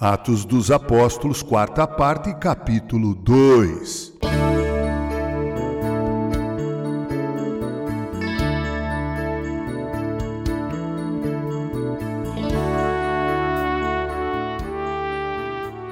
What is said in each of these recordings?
Atos dos Apóstolos, quarta parte, capítulo 2.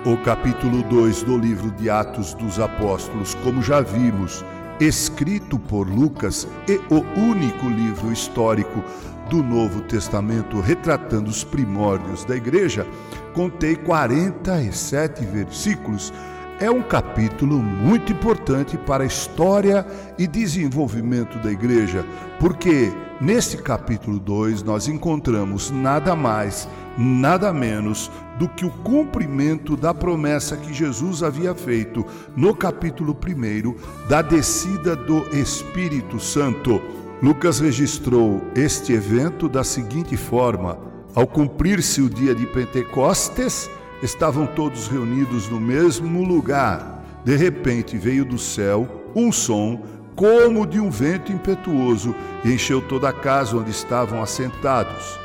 O capítulo 2 do livro de Atos dos Apóstolos, como já vimos, escrito por Lucas, é o único livro histórico do Novo Testamento retratando os primórdios da igreja, contei 47 versículos. É um capítulo muito importante para a história e desenvolvimento da igreja, porque nesse capítulo 2 nós encontramos nada mais, nada menos do que o cumprimento da promessa que Jesus havia feito no capítulo 1 da descida do Espírito Santo. Lucas registrou este evento da seguinte forma: ao cumprir-se o dia de Pentecostes, estavam todos reunidos no mesmo lugar. De repente veio do céu um som como de um vento impetuoso e encheu toda a casa onde estavam assentados.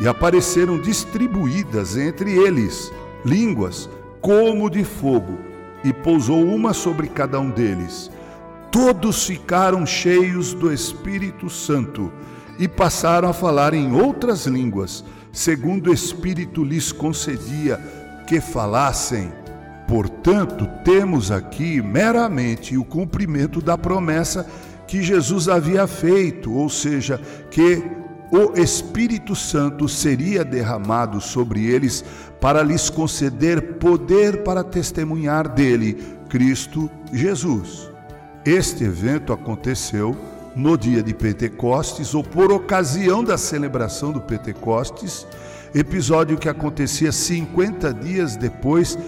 E apareceram distribuídas entre eles línguas como de fogo, e pousou uma sobre cada um deles todos ficaram cheios do Espírito Santo e passaram a falar em outras línguas, segundo o Espírito lhes concedia que falassem. Portanto, temos aqui meramente o cumprimento da promessa que Jesus havia feito, ou seja, que o Espírito Santo seria derramado sobre eles para lhes conceder poder para testemunhar dele, Cristo Jesus. Este evento aconteceu no dia de Pentecostes ou por ocasião da celebração do Pentecostes, episódio que acontecia 50 dias depois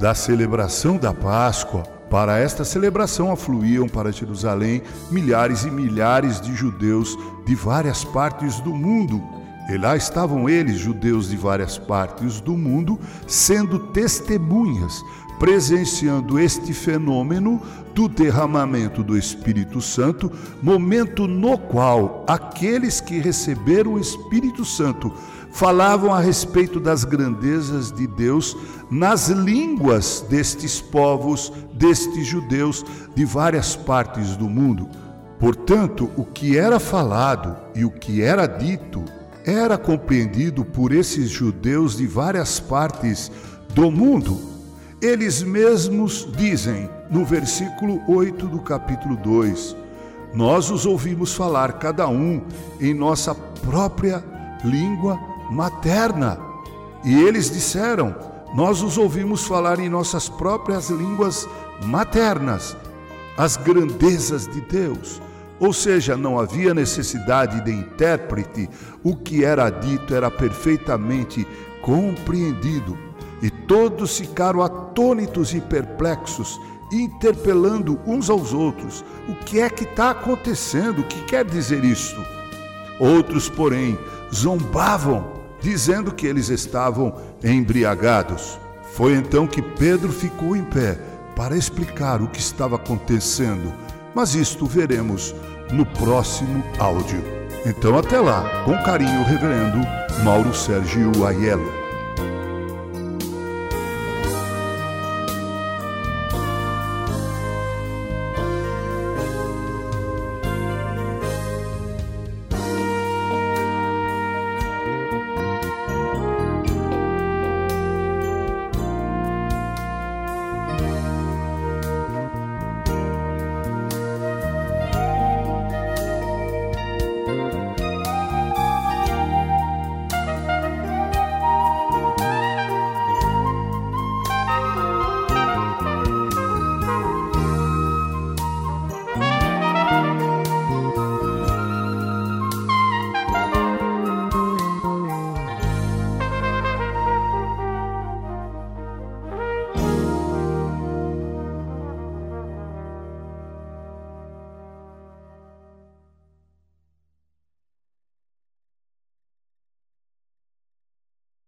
da celebração da Páscoa. Para esta celebração afluíam para Jerusalém milhares e milhares de judeus de várias partes do mundo. E lá estavam eles, judeus de várias partes do mundo, sendo testemunhas presenciando este fenômeno do derramamento do Espírito Santo, momento no qual aqueles que receberam o Espírito Santo falavam a respeito das grandezas de Deus nas línguas destes povos, destes judeus de várias partes do mundo. Portanto, o que era falado e o que era dito era compreendido por esses judeus de várias partes do mundo eles mesmos dizem no versículo 8 do capítulo 2: Nós os ouvimos falar, cada um em nossa própria língua materna. E eles disseram: Nós os ouvimos falar em nossas próprias línguas maternas, as grandezas de Deus. Ou seja, não havia necessidade de intérprete, o que era dito era perfeitamente compreendido e todos ficaram atônitos e perplexos, interpelando uns aos outros: o que é que está acontecendo? O que quer dizer isto? Outros, porém, zombavam, dizendo que eles estavam embriagados. Foi então que Pedro ficou em pé para explicar o que estava acontecendo, mas isto veremos no próximo áudio. Então, até lá, com carinho, Reverendo Mauro Sérgio Aiello.